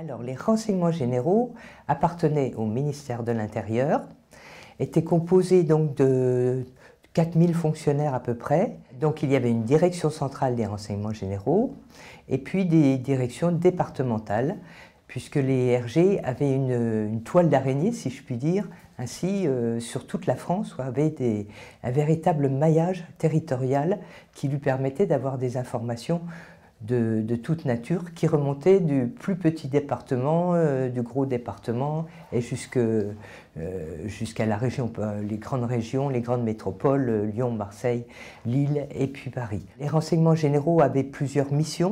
Alors, les renseignements généraux appartenaient au ministère de l'Intérieur, étaient composés donc de 4000 fonctionnaires à peu près. Donc, il y avait une direction centrale des renseignements généraux et puis des directions départementales, puisque les RG avaient une, toile d'araignée, si je puis dire, ainsi euh, sur toute la France, où avait un véritable maillage territorial qui lui permettait d'avoir des informations de, toute nature qui remontait du plus petit département, euh, du gros département et euh, jusqu'à la région, euh, les grandes régions, les grandes métropoles, Lyon, Marseille, Lille et puis Paris. Les renseignements généraux avaient plusieurs missions.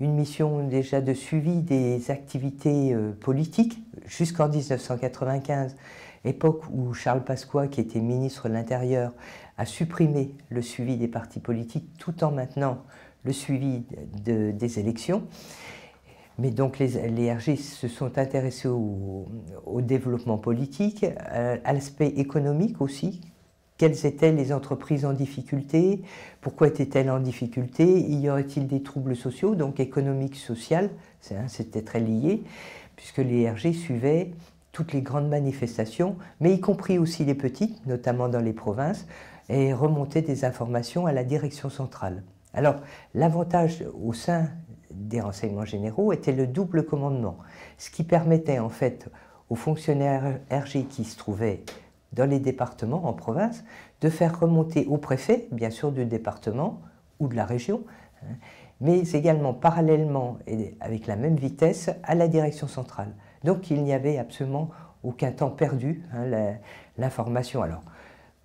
Une mission déjà de suivi des activités politiques jusqu'en 1995, époque où Charles Pasqua, qui était ministre de l'Intérieur, a supprimé le suivi des partis politiques tout en maintenant le suivi des élections. Mais donc les, RG se sont intéressés au, développement politique, à, l'aspect économique aussi. Quelles étaient les entreprises en difficulté? Pourquoi étaient-elles en difficulté? Y aurait-il des troubles sociaux, donc économiques, hein, C'était très lié, puisque les RG suivaient toutes les grandes manifestations, mais y compris aussi les petites, notamment dans les provinces, et remontaient des informations à la direction centrale. Alors, l'avantage au sein des renseignements généraux était le double commandement, ce qui permettait en fait aux fonctionnaires RG qui se trouvaient dans les départements, en province, de faire remonter au préfet, bien sûr du département ou de la région, hein, mais également parallèlement et avec la même vitesse à la direction centrale. Donc il n'y avait absolument aucun temps perdu, hein, l'information. Alors,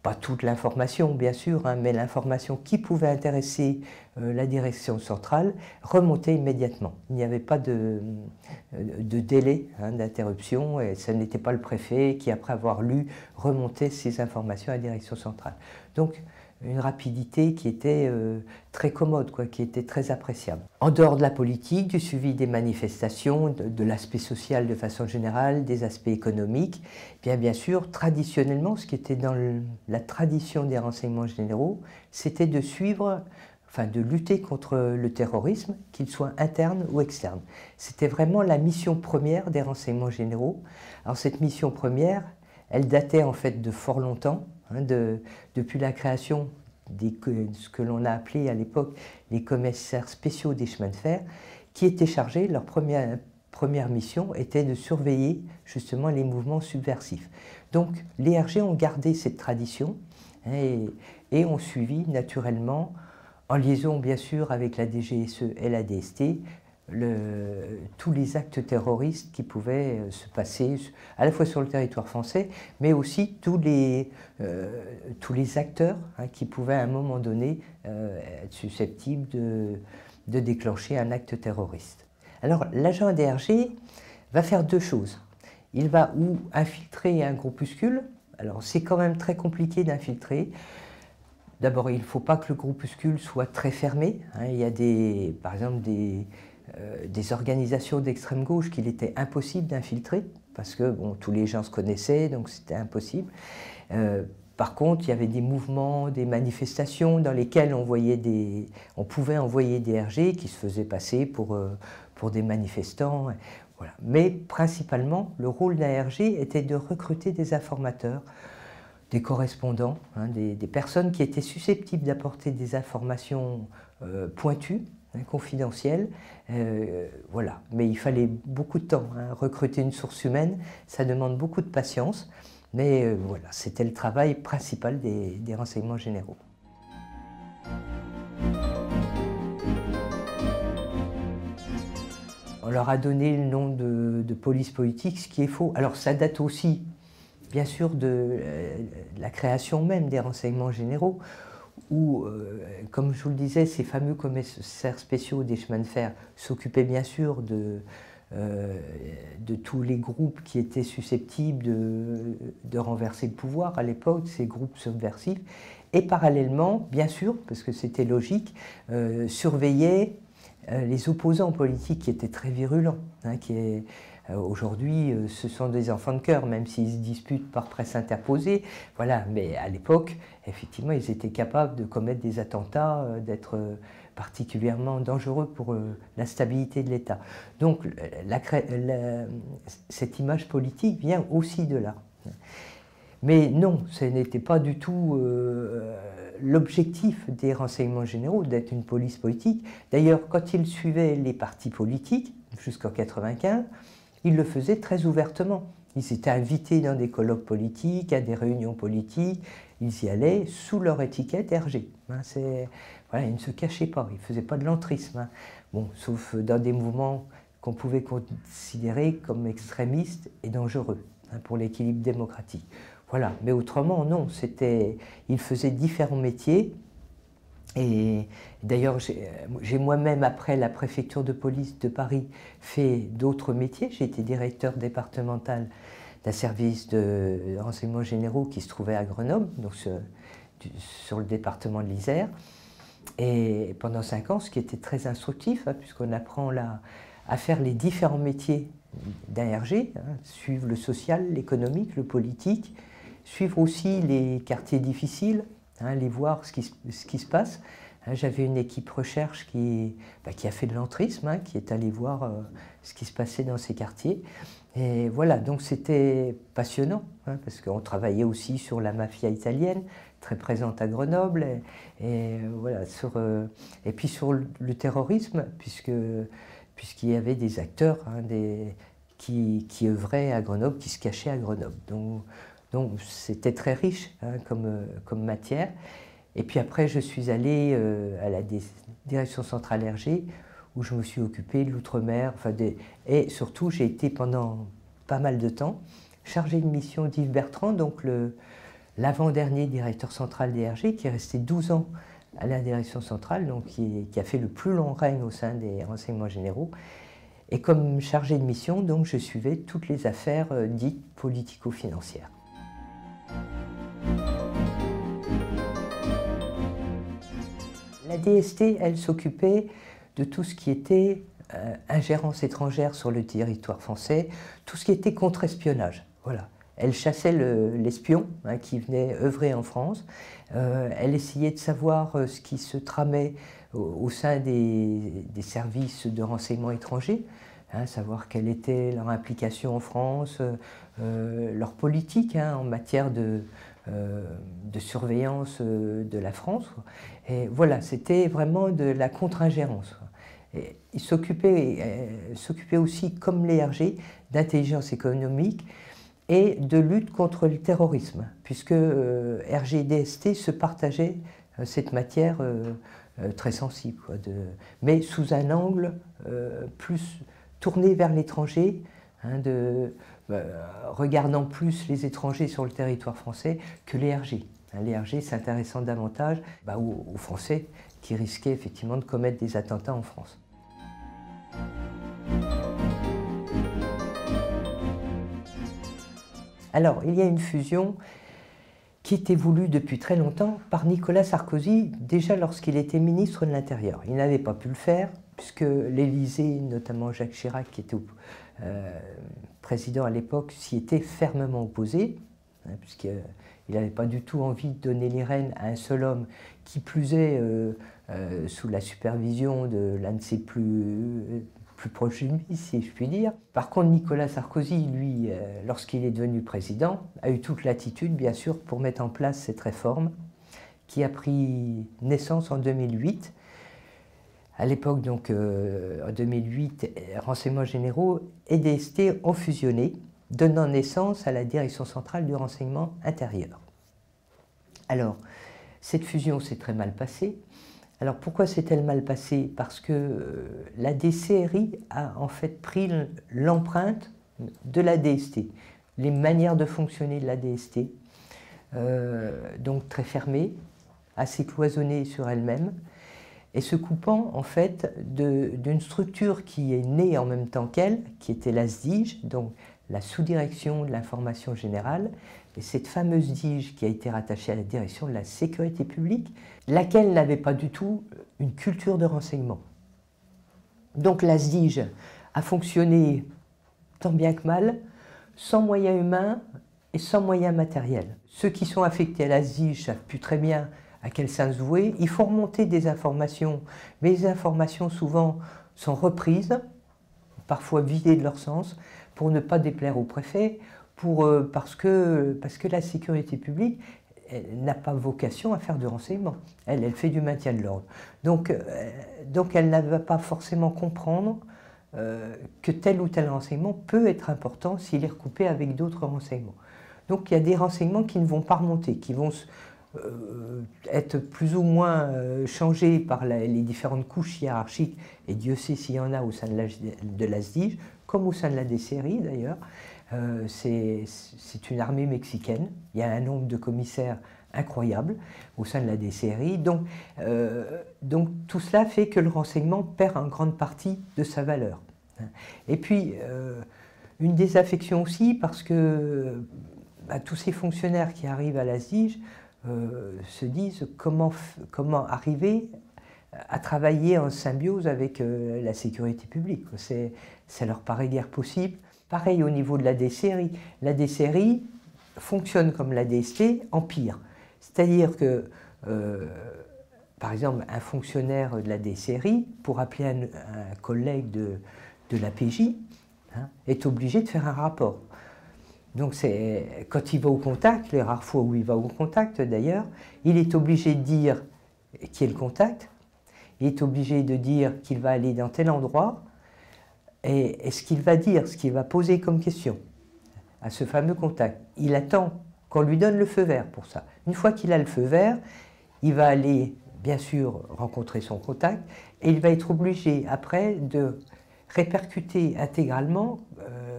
pas toute l'information bien sûr, hein, mais l'information qui pouvait intéresser euh, la direction centrale remontait immédiatement. Il n'y avait pas de, euh, délai hein, d'interruption et ce n'était pas le préfet qui, après avoir lu, remontait ces informations à la direction centrale. Donc une rapidité qui était euh, très commode, quoi, qui était très appréciable. En dehors de la politique, du suivi des manifestations, de, l'aspect social de façon générale, des aspects économiques, bien bien sûr, traditionnellement, ce qui était dans la tradition des renseignements généraux, c'était de suivre, enfin de lutter contre le terrorisme, qu'il soit interne ou externe. C'était vraiment la mission première des renseignements généraux. Alors cette mission première, elle datait en fait de fort longtemps, Hein, depuis la création de ce que l'on a appelé à l'époque les commissaires spéciaux des chemins de fer, qui étaient chargés, leur première, mission était de surveiller justement les mouvements subversifs. Donc les RG ont gardé cette tradition hein, et, et, ont suivi naturellement, en liaison bien sûr avec la DGSE et la DST, tous les actes terroristes qui pouvaient euh, se passer à la fois sur le territoire français, mais aussi tous les, euh, tous les acteurs hein, qui pouvaient à un moment donné euh, être susceptibles de, de, déclencher un acte terroriste. Alors l'agent DRG va faire deux choses. Il va ou infiltrer un groupuscule, alors c'est quand même très compliqué d'infiltrer, D'abord, il ne faut pas que le groupuscule soit très fermé. Hein. Il y a des, par exemple des, euh, des organisations d'extrême gauche qu'il était impossible d'infiltrer, parce que bon, tous les gens se connaissaient, donc c'était impossible. Euh, par contre, il y avait des mouvements, des manifestations dans lesquelles on, voyait des, on pouvait envoyer des RG qui se faisaient passer pour, euh, pour des manifestants. Voilà. Mais principalement, le rôle d'un RG était de recruter des informateurs, des correspondants, hein, des, personnes qui étaient susceptibles d'apporter des informations pointues confidentiel. Euh, voilà. Mais il fallait beaucoup de temps. Hein. Recruter une source humaine, ça demande beaucoup de patience. Mais euh, voilà, c'était le travail principal des, renseignements généraux. On leur a donné le nom de, police politique, ce qui est faux. Alors ça date aussi, bien sûr, de euh, la création même des renseignements généraux où, euh, comme je vous le disais, ces fameux commissaires spéciaux des chemins de fer s'occupaient bien sûr de, euh, tous les groupes qui étaient susceptibles de, renverser le pouvoir à l'époque, ces groupes subversifs, et parallèlement, bien sûr, parce que c'était logique, euh, surveillaient les opposants politiques qui étaient très virulents, hein, qui euh, aujourd'hui, euh, ce sont des enfants de cœur, même s'ils se disputent par presse interposée. Voilà, mais à l'époque, effectivement, ils étaient capables de commettre des attentats, euh, d'être particulièrement dangereux pour euh, la stabilité de l'État. Donc cette image politique vient aussi de là. Mais non, ce n'était pas du tout euh, l'objectif des renseignements généraux d'être une police politique. D'ailleurs, quand ils suivaient les partis politiques, jusqu'en 1995, ils le faisaient très ouvertement. Ils étaient invités dans des colloques politiques, à des réunions politiques. Ils y allaient sous leur étiquette RG. Hein, ils ne se cachaient pas, ils ne faisaient pas de l'entrisme. Hein. Bon, sauf dans des mouvements qu'on pouvait considérer comme extrémistes et dangereux hein, pour l'équilibre démocratique. Voilà, mais autrement, non, c'était, ils faisaient différents métiers. Et d'ailleurs, j'ai moi-même, après la préfecture de police de Paris, fait d'autres métiers. J'ai été directeur départemental d'un service de renseignements généraux qui se trouvait à Grenoble, donc sur, le département de l'Isère. Et pendant cinq ans, ce qui était très instructif, hein, puisqu'on apprend là à faire les différents métiers d'un RG, hein, suivre le social, l'économique, le politique, suivre aussi les quartiers difficiles, hein, aller voir ce qui, se passe. Hein, j'avais une équipe recherche qui, bah, a fait de l'entrisme, hein, qui est allée voir euh, ce qui se passait dans ces quartiers. Et voilà, donc c'était passionnant, parce qu'on travaillait aussi sur la mafia italienne, très présente à Grenoble, et, voilà, sur, euh, et puis sur le, terrorisme, puisque puisqu'il y avait des acteurs qui, œuvraient à Grenoble, qui se cachaient à Grenoble. Donc c'était très riche hein, comme, euh, comme, matière. Et puis après, je suis allé euh, à la direction centrale RG, où je me suis occupé de l'outre-mer. Et surtout, j'ai été pendant pas mal de temps chargé de mission d'Yves Bertrand, donc l'avant-dernier directeur central des RG, qui est resté 12 ans à la direction centrale, donc qui, qui, a fait le plus long règne au sein des renseignements généraux. Et comme chargé de mission, donc je suivais toutes les affaires euh, dites politico-financières. La DST, elle s'occupait de tout ce qui était euh, ingérence étrangère sur le territoire français, tout ce qui était contre-espionnage. Voilà. Elle chassait l'espion hein, qui venait œuvrer en France. Euh, elle essayait de savoir euh, ce qui se tramait au, sein des, services de renseignement étrangers, hein, savoir quelle était leur implication en France, leur politique hein, en matière de, euh, de surveillance euh, de la France. Et voilà, c'était vraiment de la contre-ingérence. Il s'occupait euh, aussi, comme les RG, d'intelligence économique et de lutte contre le terrorisme, puisque RG et DST se partageaient cette matière très sensible, mais sous un angle plus tourné vers l'étranger, hein, euh, regardant plus les étrangers sur le territoire français que les RG. Hein, les RG s'intéressant davantage bah, aux, Français qui risquaient effectivement de commettre des attentats en France. Alors, il y a une fusion qui était voulue depuis très longtemps par Nicolas Sarkozy, déjà lorsqu'il était ministre de l'Intérieur. Il n'avait pas pu le faire, puisque l'Élysée, notamment Jacques Chirac, qui était euh, président à l'époque, s'y était fermement opposé, hein, puisqu'il n'avait pas du tout envie de donner les rênes à un seul homme, qui plus est euh, euh, sous la supervision de l'un de ses plus, plus proches lui, si je puis dire. Par contre, Nicolas Sarkozy, lui, lorsqu'il est devenu président, a eu toute l'attitude, bien sûr, pour mettre en place cette réforme, qui a pris naissance en 2008 à l'époque, donc euh, en 2008, Renseignements généraux et DST ont fusionné, donnant naissance à la Direction centrale du renseignement intérieur. Alors, cette fusion s'est très mal passée. Alors pourquoi s'est-elle mal passée? Parce que euh, la DCRI a en fait pris l'empreinte de la DST, les manières de fonctionner de la DST, euh, donc très fermées, assez cloisonnées sur elle-même, et se coupant en fait d'une structure qui est née en même temps qu'elle, qui était la SDIGE, donc la sous-direction de l'information générale, et cette fameuse DIGE qui a été rattachée à la direction de la sécurité publique, laquelle n'avait pas du tout une culture de renseignement. Donc la SDIGE a fonctionné tant bien que mal, sans moyens humains et sans moyens matériels. Ceux qui sont affectés à la SDIGE savent plus très bien à quel sens vouer. Il faut remonter des informations, mais les informations souvent sont reprises, parfois vidées de leur sens, pour ne pas déplaire au préfet, pour, euh, parce, que, parce que la sécurité publique n'a pas vocation à faire du renseignement. Elle, fait du maintien de l'ordre. Donc, euh, donc elle ne va pas forcément comprendre euh, que tel ou tel renseignement peut être important s'il est recoupé avec d'autres renseignements. Donc il y a des renseignements qui ne vont pas remonter, qui vont euh, être plus ou moins euh, changés par les différentes couches hiérarchiques, et Dieu sait s'il y en a au sein de la, de SDIG, comme au sein de la DCRI d'ailleurs. c'est une armée mexicaine, il y a un nombre de commissaires incroyable au sein de la DCRI. Donc, donc tout cela fait que le renseignement perd en grande partie de sa valeur. Et puis, euh, une désaffection aussi parce que bah, tous ces fonctionnaires qui arrivent à la SDIG euh, se disent comment, comment arriver à travailler en symbiose avec euh, la sécurité publique. Ça leur paraît guère possible. Pareil au niveau de la DCRI. La DCRI fonctionne comme la DST en pire. C'est-à-dire que, par exemple, un fonctionnaire de la DCRI, pour appeler un collègue de, de la hein, est obligé de faire un rapport. Donc c'est quand il va au contact, les rares fois où il va au contact d'ailleurs, il est obligé de dire qui est le contact, il est obligé de dire qu'il va aller dans tel endroit, et, ce qu'il va dire, ce qu'il va poser comme question à ce fameux contact. Il attend qu'on lui donne le feu vert pour ça. Une fois qu'il a le feu vert, il va aller bien sûr rencontrer son contact, et il va être obligé après de répercuter intégralement euh,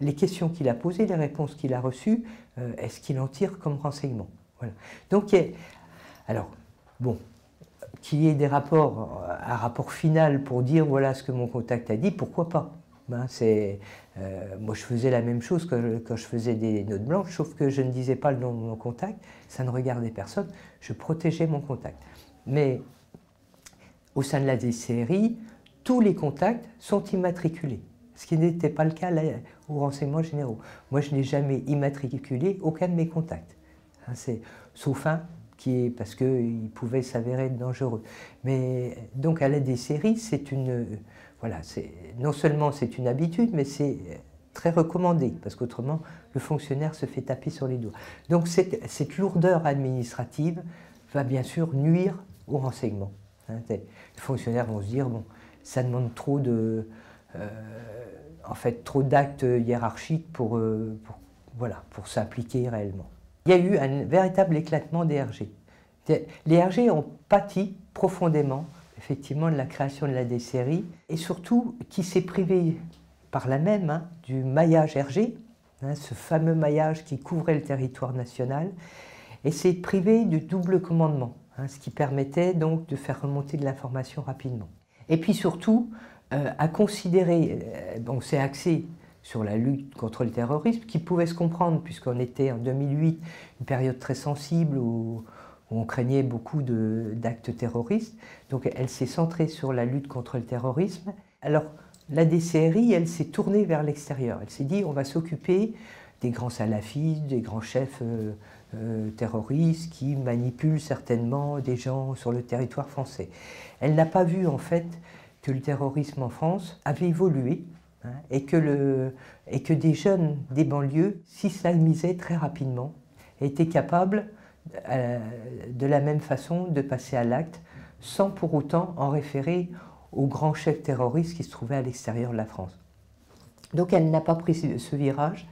les questions qu'il a posées, les réponses qu'il a reçues, euh, est-ce qu'il en tire comme renseignement voilà. Donc, alors, bon, qu'il y ait des rapports, un rapport final pour dire voilà ce que mon contact a dit, pourquoi pas euh, moi, je faisais la même chose je, quand je, faisais des notes blanches, sauf que je ne disais pas le nom de mon contact, ça ne regardait personne, je protégeais mon contact. Mais au sein de la DCRI, tous les contacts sont immatriculés, ce qui n'était pas le cas aux renseignements généraux. Moi, je n'ai jamais immatriculé aucun de mes contacts, hein, sauf un qui est parce qu'il pouvait s'avérer dangereux. Mais donc à la des séries, c'est une, voilà, non seulement c'est une habitude, mais c'est très recommandé, parce qu'autrement, le fonctionnaire se fait taper sur les doigts. Donc cette, cette lourdeur administrative va bien sûr nuire au renseignement. Hein, les fonctionnaires vont se dire, bon, ça demande trop de, euh, en fait, trop d'actes hiérarchiques euh, pour, voilà, pour s'appliquer réellement. Il y a eu un véritable éclatement des RG. Les RG ont pâti profondément, effectivement, de la création de la DCRI, et surtout qui s'est privé par la même hein, du maillage RG, hein, ce fameux maillage qui couvrait le territoire national, et s'est privé du double commandement, hein, ce qui permettait donc de faire remonter de l'information rapidement. Et puis surtout, euh, à considérer, euh, bon, c'est axé sur la lutte contre le terrorisme, qui pouvait se comprendre, puisqu'on était en 2008, une période très sensible où, on craignait beaucoup d'actes terroristes. Donc elle s'est centrée sur la lutte contre le terrorisme. Alors la DCRI, elle s'est tournée vers l'extérieur. Elle s'est dit, on va s'occuper des grands salafistes, des grands chefs euh, terroristes qui manipulent certainement des gens sur le territoire français. Elle n'a pas vu en fait que le terrorisme en France avait évolué hein, et, que des jeunes des banlieues s'islamisaient très rapidement et étaient capables euh, de la même façon de passer à l'acte sans pour autant en référer aux grands chefs terroristes qui se trouvaient à l'extérieur de la France. Donc elle n'a pas pris ce virage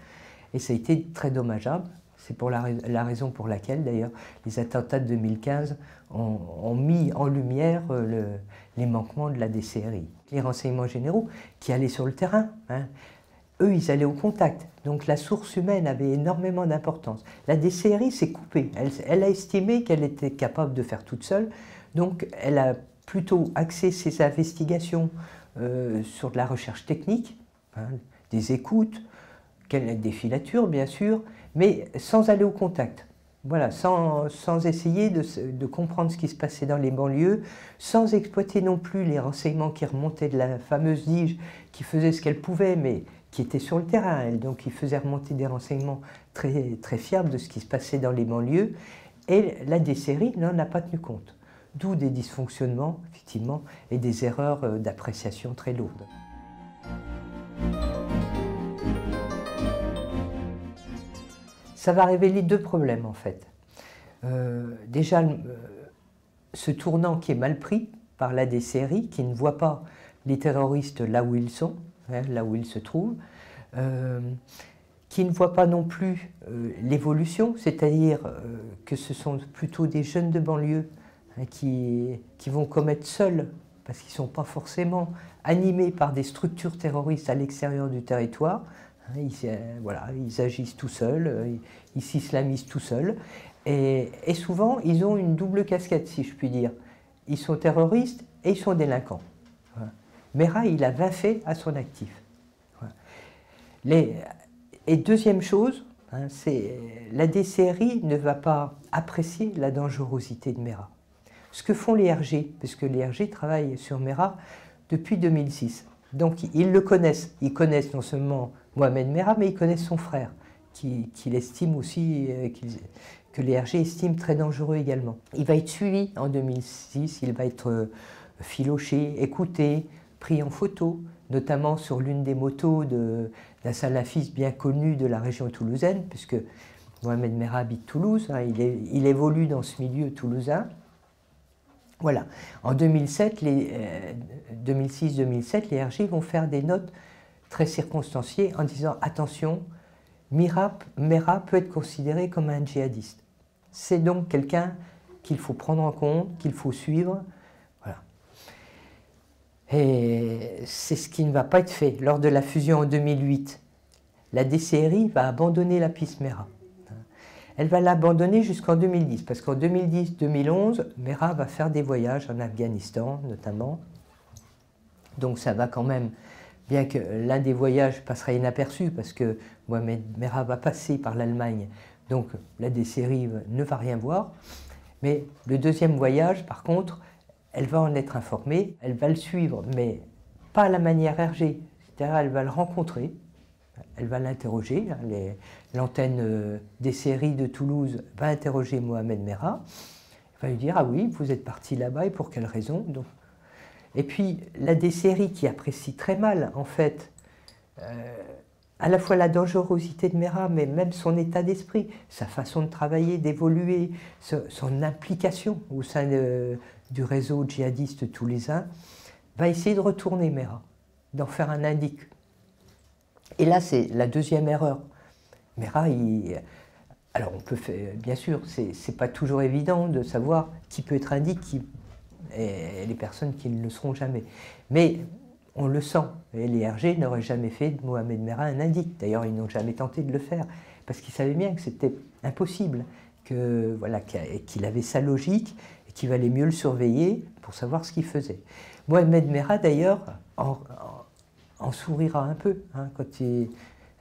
et ça a été très dommageable. C'est pour la, raison pour laquelle, d'ailleurs, les attentats de 2015 ont, mis en lumière euh, les manquements de la DCRI. Les renseignements généraux qui allaient sur le terrain, hein, eux, ils allaient au contact. Donc la source humaine avait énormément d'importance. La DCRI s'est coupée. Elle, a estimé qu'elle était capable de faire toute seule. Donc elle a plutôt axé ses investigations euh, sur de la recherche technique, hein, des écoutes, des filatures bien sûr, mais sans aller au contact. Voilà, sans, sans essayer de, comprendre ce qui se passait dans les banlieues, sans exploiter non plus les renseignements qui remontaient de la fameuse Dige, qui faisait ce qu'elle pouvait, mais qui était sur le terrain, elle, donc qui faisait remonter des renseignements très, très fiables de ce qui se passait dans les banlieues. Et la DCRI n'en a pas tenu compte. D'où des dysfonctionnements, effectivement, et des erreurs euh, d'appréciation très lourdes. Ça va révéler deux problèmes en fait. Euh, déjà, euh, ce tournant qui est mal pris par la DCRI, qui ne voit pas les terroristes là où ils sont, hein, là où ils se trouvent, qui ne voit pas non plus l'évolution, c'est-à-dire que ce sont plutôt des jeunes de banlieue Hein, qui, qui vont commettre seuls, parce qu'ils ne sont pas forcément animés par des structures terroristes à l'extérieur du territoire. Hein, ils, euh, voilà, ils agissent tout seuls, euh, ils s'islamisent tout seuls. Et, souvent, ils ont une double casquette, si je puis dire. Ils sont terroristes et ils sont délinquants. Mera, il a 20 faits à son actif. Les, et deuxième chose, hein, c'est la DCRI ne va pas apprécier la dangerosité de Mera ce que font les RG, puisque les RG travaillent sur Mera depuis 2006. Donc ils le connaissent. Ils connaissent non seulement Mohamed Mera, mais ils connaissent son frère, qui estime aussi, euh, que les RG estiment très dangereux également. Il va être suivi en 2006, il va être euh, filoché, écouté, pris en photo, notamment sur l'une des motos d'un salafiste bien connu de la région toulousaine, puisque Mohamed Mera habite Toulouse, hein, il évolue dans ce milieu toulousain. Voilà. En 2007, 2006-2007, les RG vont faire des notes très circonstanciées en disant attention, Mera, peut être considéré comme un djihadiste. C'est donc quelqu'un qu'il faut prendre en compte, qu'il faut suivre. Voilà. Et c'est ce qui ne va pas être fait. Lors de la fusion en 2008, la DCRI va abandonner la piste Mera. Elle va l'abandonner jusqu'en 2010, parce qu'en 2010-2011, Mera va faire des voyages en Afghanistan notamment. Donc ça va quand même, bien que l'un des voyages passera inaperçu, parce que Mohamed Mera va passer par l'Allemagne, donc la DCRI ne va rien voir. Mais le deuxième voyage, par contre, elle va en être informée, elle va le suivre, mais pas à la manière RG, c'est-à-dire elle va le rencontrer, elle va l'interroger. Hein, l'antenne euh, des séries de Toulouse va interroger Mohamed Merah. Va lui dire Ah oui, vous êtes parti là-bas et pour quelle raison? Et puis la DCRI qui apprécie très mal, en fait, euh, à la fois la dangerosité de Mera, mais même son état d'esprit, sa façon de travailler, d'évoluer, son implication au sein du réseau djihadiste toulousain, va essayer de retourner Mera, d'en faire un indique. Et là, c'est la deuxième erreur. Mera, alors on peut faire, bien sûr, c'est pas toujours évident de savoir qui peut être indique qui... et les personnes qui ne le seront jamais. Mais on le sent. Et les RG n'auraient jamais fait de Mohamed Mera un indique. D'ailleurs, ils n'ont jamais tenté de le faire parce qu'ils savaient bien que c'était impossible, que voilà, qu'il avait sa logique et qu'il valait mieux le surveiller pour savoir ce qu'il faisait. Mohamed Mera, d'ailleurs, en sourira un peu hein, quand il,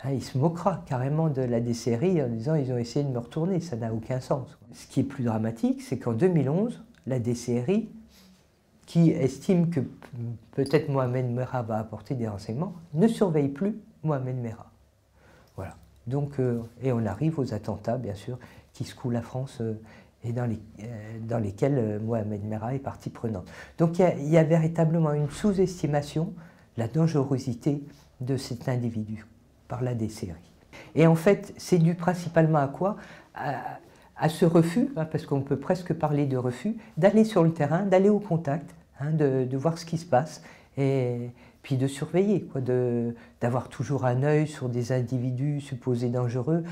hein, il, se moquera carrément de la DCRI en disant ils ont essayé de me retourner, ça n'a aucun sens. Ce qui est plus dramatique, c'est qu'en 2011, la DCRI, qui estime que peut-être Mohamed Merah va apporter des renseignements, ne surveille plus Mohamed Merah. Voilà. Donc, euh, et on arrive aux attentats, bien sûr, qui secouent la France euh, et dans, les, euh, dans lesquels Mohamed Merah est partie prenante. Donc il y a véritablement une sous-estimation la dangerosité de cet individu par la DCRI. Et en fait, c'est dû principalement à quoi? À, ce refus, hein, parce qu'on peut presque parler de refus, d'aller sur le terrain, d'aller au contact, hein, de, voir ce qui se passe, puis de surveiller, d'avoir toujours un œil sur des individus supposés dangereux.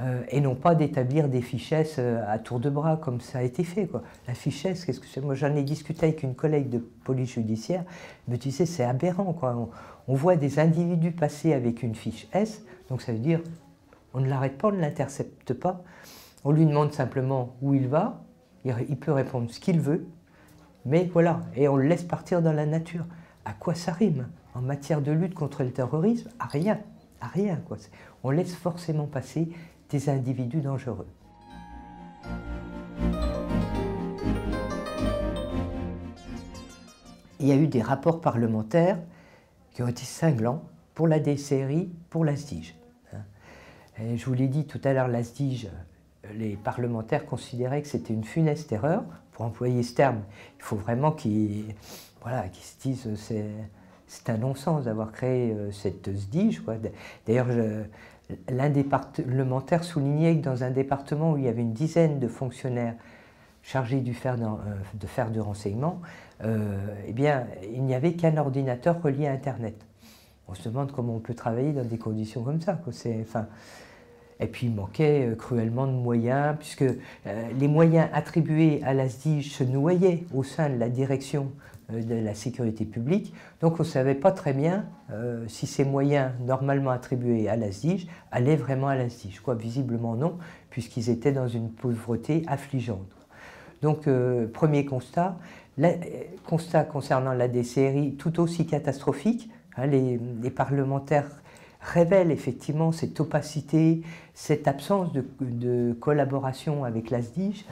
Euh, et non pas d'établir des fichesses euh, à tour de bras comme ça a été fait. Quoi. La fichesse, qu'est-ce que c'est? Moi j'en ai discuté avec une collègue de police judiciaire, elle me disait c'est aberrant. Quoi. On, voit des individus passer avec une fiche S, donc ça veut dire on ne l'arrête pas, on ne l'intercepte pas, on lui demande simplement où il va, il peut répondre ce qu'il veut, mais voilà, et on le laisse partir dans la nature. À quoi ça rime? En matière de lutte contre le terrorisme, à rien, à rien. Quoi. On laisse forcément passer des individus dangereux. Il y a eu des rapports parlementaires qui ont été cinglants pour la DCRI, pour la SDIGE. Hein. je vous l'ai dit tout à l'heure, la SDIGE les parlementaires considéraient que c'était une funeste erreur. Pour employer ce terme, il faut vraiment qu'ils voilà, se disent c'est un non-sens d'avoir créé euh, cette SDIGE. D'ailleurs, l'un des parlementaires soulignait que dans un département où il y avait une dizaine de fonctionnaires chargés du faire euh, de faire du renseignement, euh, eh bien, il n'y avait qu'un ordinateur relié à Internet. On se demande comment on peut travailler dans des conditions comme ça. Et puis il manquait cruellement de moyens, puisque les moyens attribués à la SDIGE se noyaient au sein de la direction de la sécurité publique. Donc on ne savait pas très bien euh, si ces moyens normalement attribués à la SDIG allaient vraiment à la SDIG. Quoi, visiblement non, puisqu'ils étaient dans une pauvreté affligeante. Donc euh, premier constat, constat concernant la DCRI tout aussi catastrophique. Hein, les, parlementaires révèlent effectivement cette opacité, cette absence de, de collaboration avec la SDIG,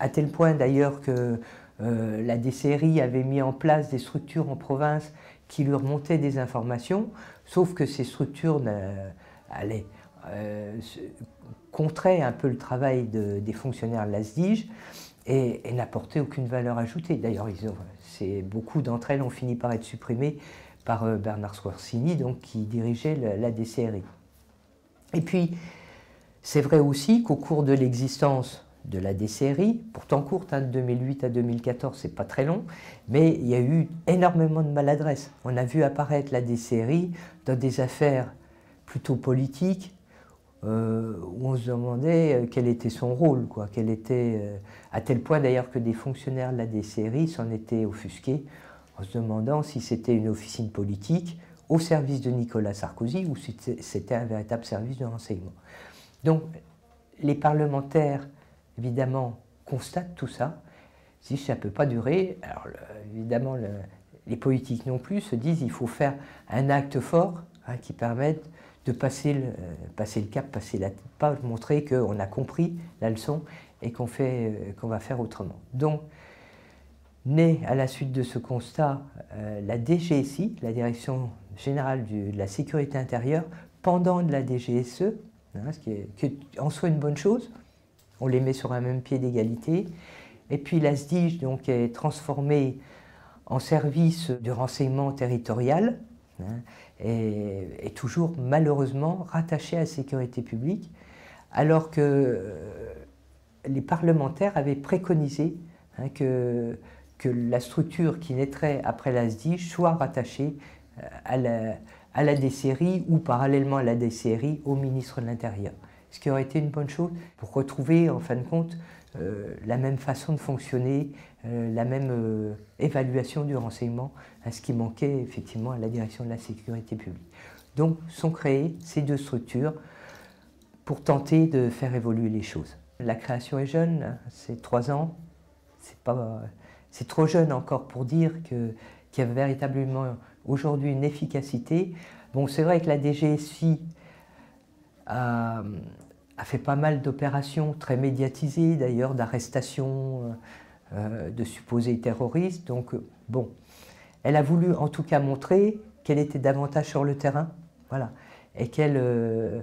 à tel point d'ailleurs que euh, la DCRI avait mis en place des structures en province qui lui remontaient des informations, sauf que ces structures allaient, euh, contraient un peu le travail des fonctionnaires de l'ASDIG et, n'apportaient aucune valeur ajoutée. D'ailleurs, beaucoup d'entre elles ont fini par être supprimées par euh, Bernard Squarcini, donc, qui dirigeait la DCRI. Et puis, c'est vrai aussi qu'au cours de l'existence de la DCRI, pourtant courte, hein, de 2008 à 2014, c'est pas très long, mais il y a eu énormément de maladresse. On a vu apparaître la DCRI dans des affaires plutôt politiques, euh, où on se demandait euh, quel était son rôle, quoi, quel était, euh, à tel point d'ailleurs que des fonctionnaires de la DCRI s'en étaient offusqués en se demandant si c'était une officine politique au service de Nicolas Sarkozy ou si c'était un véritable service de renseignement. Donc les parlementaires évidemment, constate tout ça. Si ça ne peut pas durer, alors évidemment, les politiques non plus se disent qu'il faut faire un acte fort hein, qui permette de passer le, passer le cap, passer la pas montrer qu'on a compris la leçon et qu'on euh, va faire autrement. Donc, né à la suite de ce constat, euh, la DGSI, la Direction générale de la sécurité intérieure, pendant de la DGSE, hein, ce qui est en soi une bonne chose, on les met sur un même pied d'égalité. Et puis la SDIG donc, est transformée en service de renseignement territorial hein, et est toujours malheureusement rattachée à la sécurité publique, alors que euh, les parlementaires avaient préconisé hein, que, que la structure qui naîtrait après la SDIG soit rattachée euh, à la, à la DCRI ou parallèlement à la DCRI au ministre de l'Intérieur ce qui aurait été une bonne chose pour retrouver en fin de compte euh, la même façon de fonctionner, euh, la même euh, évaluation du renseignement, à ce qui manquait effectivement à la direction de la sécurité publique. Donc sont créées ces deux structures pour tenter de faire évoluer les choses. La création est jeune, c'est trois ans, c'est pas, c'est trop jeune encore pour dire que, qu'il y a véritablement aujourd'hui une efficacité. Bon, c'est vrai que la DGSI a, fait pas mal d'opérations très médiatisées d'ailleurs, d'arrestations euh, de supposés terroristes. Donc bon, elle a voulu en tout cas montrer qu'elle était davantage sur le terrain, voilà, et qu'elle euh,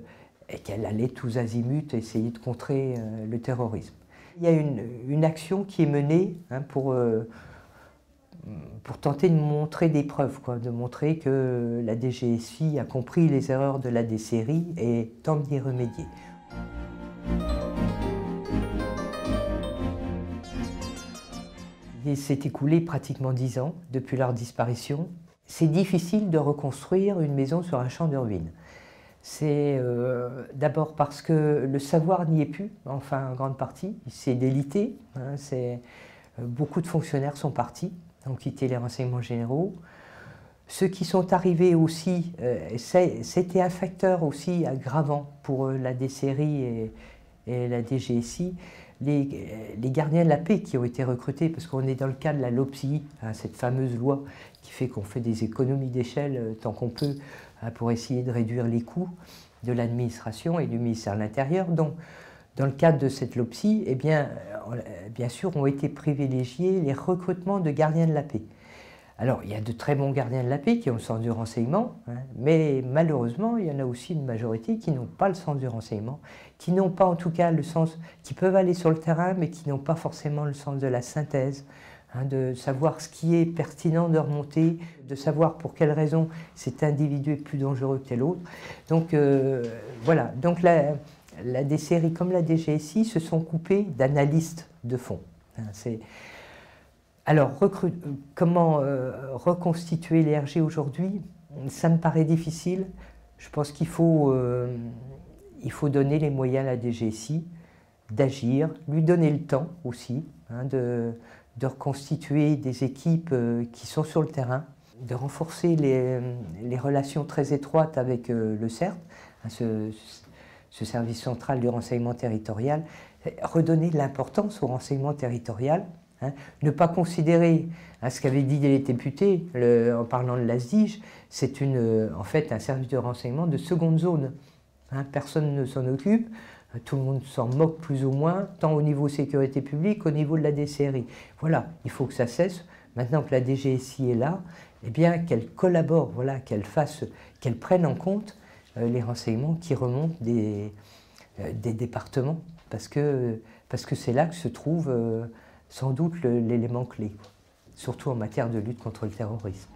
allait tous azimuts essayer de contrer euh, le terrorisme. Il y a une, une action qui est menée hein, pour pour tenter de montrer des preuves, quoi, de montrer que la DGSI a compris les erreurs de la DCRI et tente d'y remédier. Il s'est écoulé pratiquement dix ans depuis leur disparition. C'est difficile de reconstruire une maison sur un champ de ruines. C'est euh, d'abord parce que le savoir n'y est plus, enfin en grande partie, c'est délité. Hein, euh, beaucoup de fonctionnaires sont partis ont quitté les renseignements généraux. Ceux qui sont arrivés aussi, euh, c'était un facteur aussi aggravant pour la DCRI et, la DGSI, les, les, gardiens de la paix qui ont été recrutés, parce qu'on est dans le cas de la LOPSI, hein, cette fameuse loi qui fait qu'on fait des économies d'échelle euh, tant qu'on peut hein, pour essayer de réduire les coûts de l'administration et du ministère de l'Intérieur. Donc, dans le cadre de cette LOPSI, eh bien, euh, bien sûr, ont été privilégiés les recrutements de gardiens de la paix. Alors, il y a de très bons gardiens de la paix qui ont le sens du renseignement, hein, mais malheureusement, il y en a aussi une majorité qui n'ont pas le sens du renseignement, qui n'ont pas en tout cas le sens, qui peuvent aller sur le terrain, mais qui n'ont pas forcément le sens de la synthèse, hein, de savoir ce qui est pertinent de remonter, de savoir pour quelles raisons cet individu est plus dangereux que tel autre. Donc euh, voilà, donc la, la DCRI comme la DGSI se sont coupés d'analystes de fond. Hein, alors, comment euh, reconstituer l'ERG aujourd'hui? Ça me paraît difficile. Je pense qu'il faut, euh, donner les moyens à la DGSI d'agir, lui donner le temps aussi hein, de, reconstituer des équipes euh, qui sont sur le terrain, de renforcer les, relations très étroites avec le CERT, hein, ce, ce, service central du renseignement territorial, redonner de l'importance au renseignement territorial Hein. Ne pas considérer hein, ce qu'avait dit les députés en parlant de l'ASDIGE, c'est en fait un service de renseignement de seconde zone. Hein. personne ne s'en occupe, tout le monde s'en moque plus ou moins, tant au niveau sécurité publique qu'au niveau de la DCRI. Voilà, il faut que ça cesse. Maintenant que la DGSI est là, eh bien qu'elle collabore, voilà, qu'elle fasse, qu'elle prenne en compte euh, euh, les renseignements qui remontent euh, des, départements, parce que parce que c'est là que se trouve euh, sans doute l'élément clé, surtout en matière de lutte contre le terrorisme.